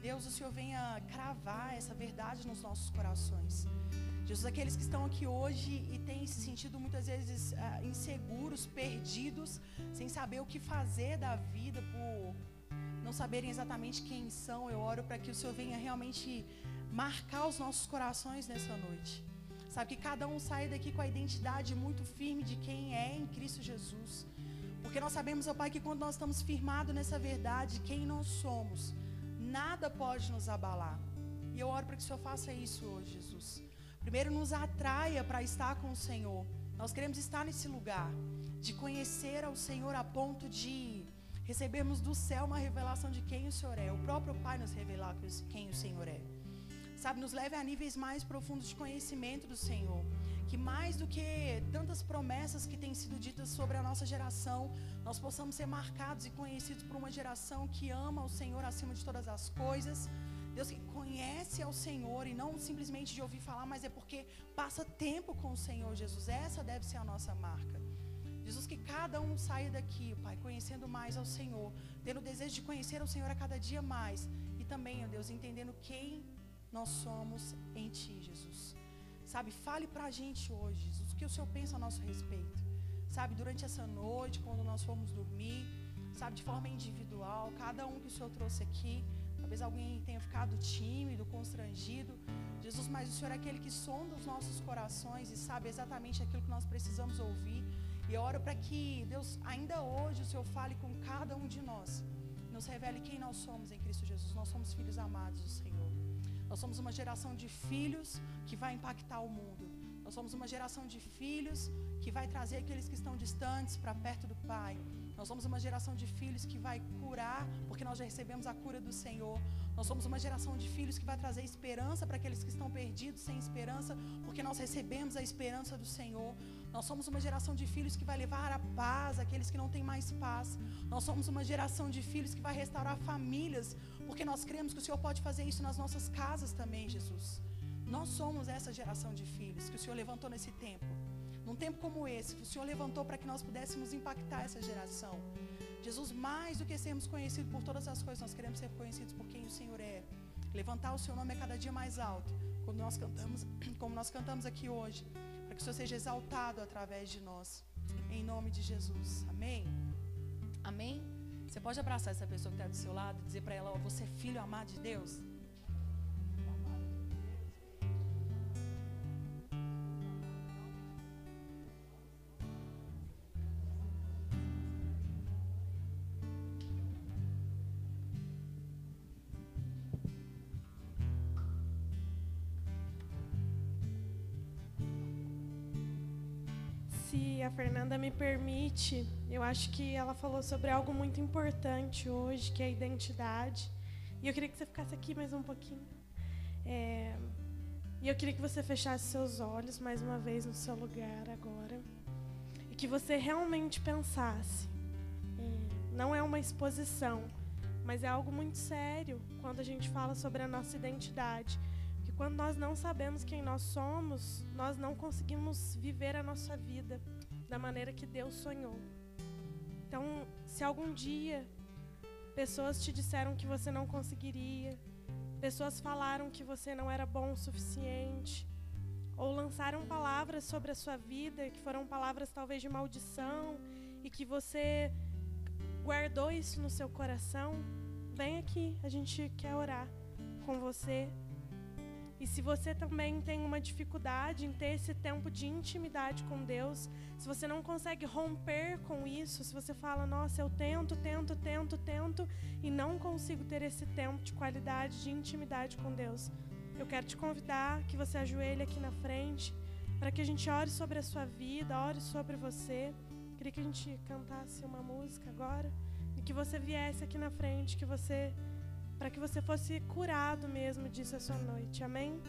Deus, o Senhor venha cravar essa verdade nos nossos corações. Jesus, aqueles que estão aqui hoje e têm se sentido muitas vezes uh, inseguros, perdidos, sem saber o que fazer da vida, por não saberem exatamente quem são, eu oro para que o Senhor venha realmente marcar os nossos corações nessa noite. Sabe que cada um saia daqui com a identidade muito firme de quem é em Cristo Jesus. Porque nós sabemos, ó Pai, que quando nós estamos firmados nessa verdade, quem nós somos, nada pode nos abalar. E eu oro para que o Senhor faça isso hoje, Jesus. Primeiro, nos atraia para estar com o Senhor. Nós queremos estar nesse lugar, de conhecer ao Senhor a ponto de recebermos do céu uma revelação de quem o Senhor é. O próprio Pai nos revelar quem o Senhor é sabe, nos leve a níveis mais profundos de conhecimento do Senhor. Que mais do que tantas promessas que têm sido ditas sobre a nossa geração, nós possamos ser marcados e conhecidos por uma geração que ama o Senhor acima de todas as coisas. Deus que conhece ao Senhor e não simplesmente de ouvir falar, mas é porque passa tempo com o Senhor Jesus. Essa deve ser a nossa marca. Jesus, que cada um saia daqui, Pai, conhecendo mais ao Senhor, tendo o desejo de conhecer o Senhor a cada dia mais. E também, ó Deus, entendendo quem nós somos em Ti, Jesus. Sabe, fale para a gente hoje, Jesus, o que o Senhor pensa a nosso respeito. Sabe, durante essa noite, quando nós formos dormir, sabe, de forma individual, cada um que o Senhor trouxe aqui, talvez alguém tenha ficado tímido, constrangido. Jesus, mas o Senhor é aquele que sonda os nossos corações e sabe exatamente aquilo que nós precisamos ouvir. E eu oro para que, Deus, ainda hoje o Senhor fale com cada um de nós. Nos revele quem nós somos em Cristo Jesus. Nós somos filhos amados do Senhor. Nós somos uma geração de filhos que vai impactar o mundo. Nós somos uma geração de filhos que vai trazer aqueles que estão distantes para perto do Pai. Nós somos uma geração de filhos que vai curar, porque nós já recebemos a cura do Senhor. Nós somos uma geração de filhos que vai trazer esperança para aqueles que estão perdidos sem esperança, porque nós recebemos a esperança do Senhor. Nós somos uma geração de filhos que vai levar a paz àqueles que não têm mais paz. Nós somos uma geração de filhos que vai restaurar famílias, porque nós cremos que o Senhor pode fazer isso nas nossas casas também, Jesus. Nós somos essa geração de filhos que o Senhor levantou nesse tempo. Num tempo como esse, que o Senhor levantou para que nós pudéssemos impactar essa geração. Jesus, mais do que sermos conhecidos por todas as coisas, nós queremos ser conhecidos por quem o Senhor é. Levantar o seu nome a cada dia mais alto. Quando nós cantamos, como nós cantamos aqui hoje, para que o Senhor seja exaltado através de nós. Em nome de Jesus. Amém. Amém. Você pode abraçar essa pessoa que está do seu lado e dizer para ela: oh, Você é filho amado de Deus? Se a Fernanda me permite, eu acho que ela falou sobre algo muito importante hoje, que é a identidade. E eu queria que você ficasse aqui mais um pouquinho. É, e eu queria que você fechasse seus olhos mais uma vez no seu lugar agora. E que você realmente pensasse. Não é uma exposição, mas é algo muito sério quando a gente fala sobre a nossa identidade. Quando nós não sabemos quem nós somos, nós não conseguimos viver a nossa vida da maneira que Deus sonhou. Então, se algum dia pessoas te disseram que você não conseguiria, Pessoas falaram que você não era bom o suficiente, ou lançaram palavras sobre a sua vida que foram palavras talvez de maldição e que você guardou isso no seu coração. Vem aqui, a gente quer orar com você. E se você também tem uma dificuldade em ter esse tempo de intimidade com Deus, se você não consegue romper com isso, se você fala, nossa, eu tento, tento, tento, tento e não consigo ter esse tempo de qualidade, de intimidade com Deus, eu quero te convidar que você ajoelhe aqui na frente para que a gente ore sobre a sua vida, ore sobre você. Queria que a gente cantasse uma música agora e que você viesse aqui na frente, que você para que você fosse curado mesmo disso essa noite. Amém?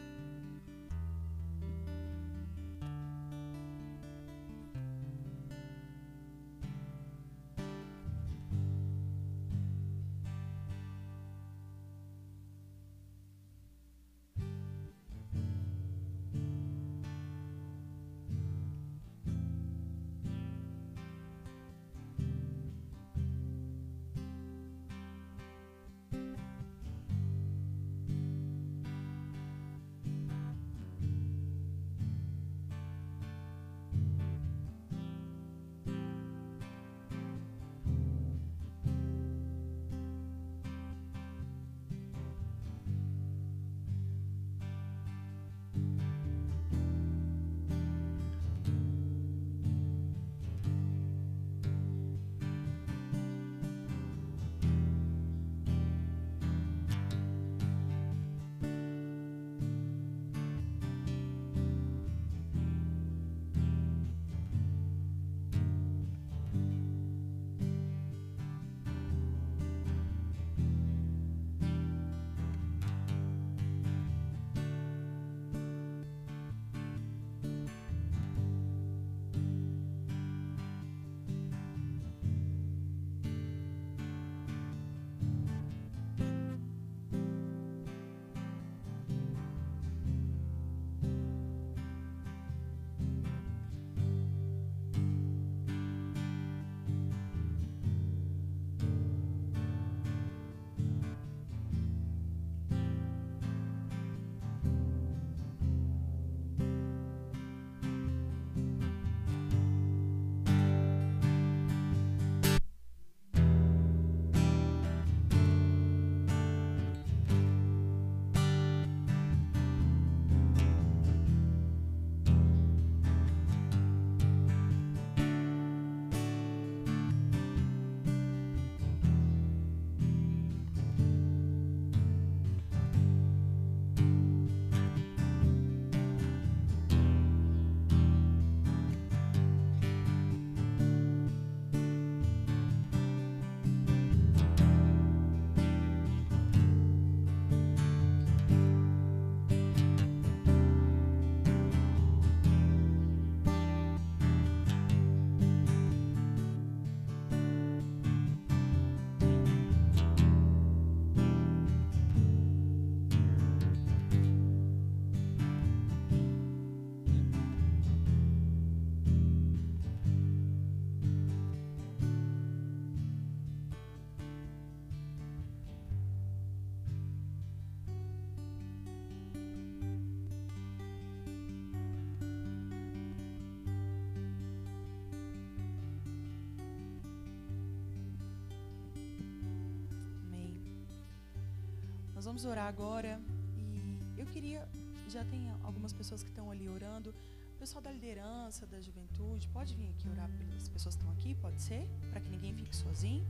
Nós vamos orar agora e eu queria, já tem algumas pessoas que estão ali orando, o pessoal da liderança, da juventude, pode vir aqui orar pelas pessoas que estão aqui, pode ser? Para que ninguém fique sozinho.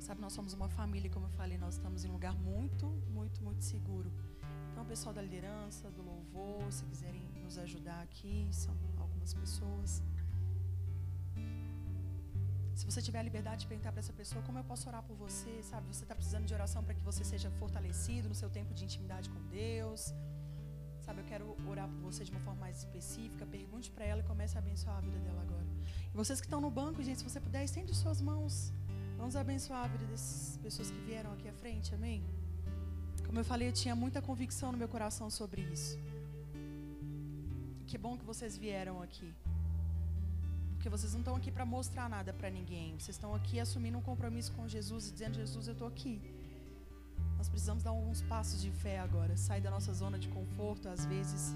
Sabe, nós somos uma família, como eu falei, nós estamos em um lugar muito, muito, muito seguro. Então, o pessoal da liderança, do louvor, se quiserem nos ajudar aqui, são algumas pessoas. Se você tiver a liberdade de perguntar para essa pessoa como eu posso orar por você, sabe? Você está precisando de oração para que você seja fortalecido no seu tempo de intimidade com Deus. Sabe, eu quero orar por você de uma forma mais específica. Pergunte para ela e comece a abençoar a vida dela agora. E vocês que estão no banco, gente, se você puder, estende suas mãos. Vamos abençoar a vida dessas pessoas que vieram aqui à frente, amém? Como eu falei, eu tinha muita convicção no meu coração sobre isso. Que bom que vocês vieram aqui. Porque vocês não estão aqui para mostrar nada para ninguém. Vocês estão aqui assumindo um compromisso com Jesus e dizendo: Jesus, eu estou aqui. Nós precisamos dar alguns passos de fé agora, sair da nossa zona de conforto às vezes.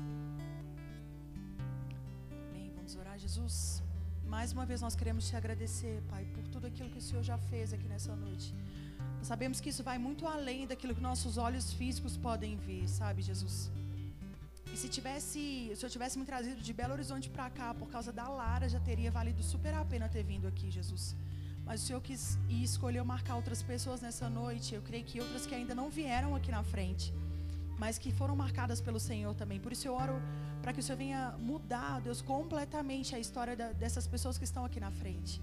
Bem, vamos orar, Jesus. Mais uma vez nós queremos te agradecer, Pai, por tudo aquilo que o Senhor já fez aqui nessa noite. Nós sabemos que isso vai muito além daquilo que nossos olhos físicos podem ver, sabe, Jesus? E se tivesse, se Senhor tivesse me trazido de Belo Horizonte para cá por causa da Lara, já teria valido super a pena ter vindo aqui, Jesus. Mas o Senhor quis e escolheu marcar outras pessoas nessa noite. Eu creio que outras que ainda não vieram aqui na frente, mas que foram marcadas pelo Senhor também. Por isso eu oro para que o Senhor venha mudar, Deus, completamente a história da, dessas pessoas que estão aqui na frente.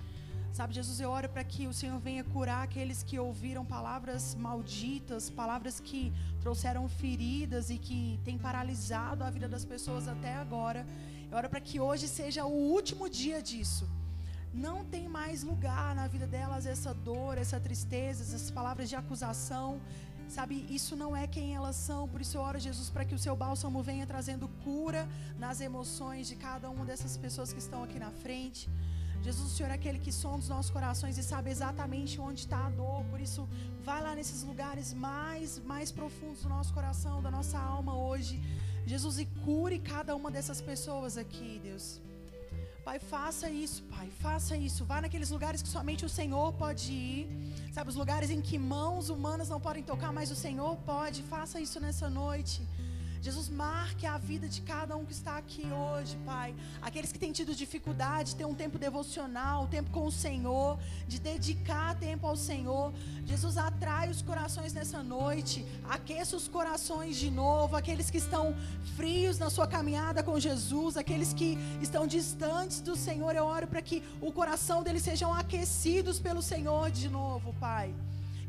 Sabe, Jesus, eu oro para que o Senhor venha curar aqueles que ouviram palavras malditas, palavras que trouxeram feridas e que têm paralisado a vida das pessoas até agora. Eu oro para que hoje seja o último dia disso. Não tem mais lugar na vida delas essa dor, essa tristeza, essas palavras de acusação. Sabe, isso não é quem elas são. Por isso eu oro, Jesus, para que o seu bálsamo venha trazendo cura nas emoções de cada uma dessas pessoas que estão aqui na frente. Jesus, o Senhor é aquele que sonda os nossos corações e sabe exatamente onde está a dor. Por isso, vai lá nesses lugares mais, mais profundos do nosso coração, da nossa alma hoje. Jesus, e cure cada uma dessas pessoas aqui, Deus. Pai, faça isso, Pai, faça isso. Vá naqueles lugares que somente o Senhor pode ir. Sabe, os lugares em que mãos humanas não podem tocar, mas o Senhor pode. Faça isso nessa noite. Jesus, marque a vida de cada um que está aqui hoje, Pai. Aqueles que têm tido dificuldade de ter um tempo devocional, um tempo com o Senhor, de dedicar tempo ao Senhor. Jesus, atrai os corações nessa noite, aqueça os corações de novo. Aqueles que estão frios na sua caminhada com Jesus, aqueles que estão distantes do Senhor, eu oro para que o coração deles sejam aquecidos pelo Senhor de novo, Pai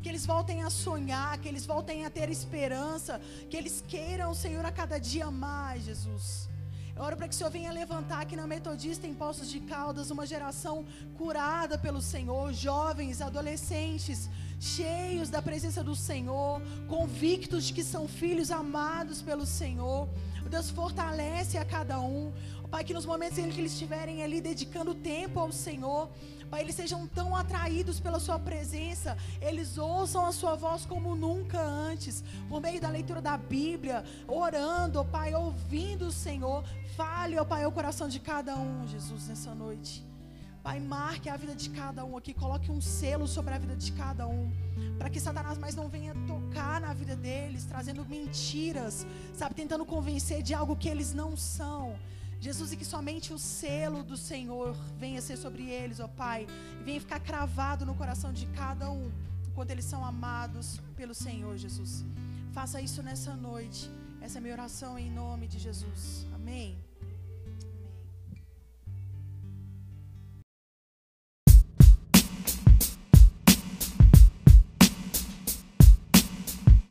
que eles voltem a sonhar, que eles voltem a ter esperança, que eles queiram, Senhor, a cada dia mais, Jesus. Eu oro para que o Senhor venha levantar aqui na Metodista em Poços de Caldas uma geração curada pelo Senhor, jovens, adolescentes, cheios da presença do Senhor, convictos de que são filhos amados pelo Senhor. Deus fortalece a cada um. Pai, que nos momentos em que eles estiverem ali dedicando tempo ao Senhor, Pai, eles sejam tão atraídos pela Sua presença, eles ouçam a Sua voz como nunca antes, por meio da leitura da Bíblia, orando, Pai, ouvindo o Senhor. Fale, ó Pai, o coração de cada um, Jesus, nessa noite. Pai, marque a vida de cada um aqui, coloque um selo sobre a vida de cada um, para que Satanás mais não venha tocar na vida deles, trazendo mentiras, sabe, tentando convencer de algo que eles não são. Jesus, e que somente o selo do Senhor venha ser sobre eles, ó Pai, e venha ficar cravado no coração de cada um, enquanto eles são amados pelo Senhor, Jesus. Faça isso nessa noite. Essa é a minha oração em nome de Jesus. Amém.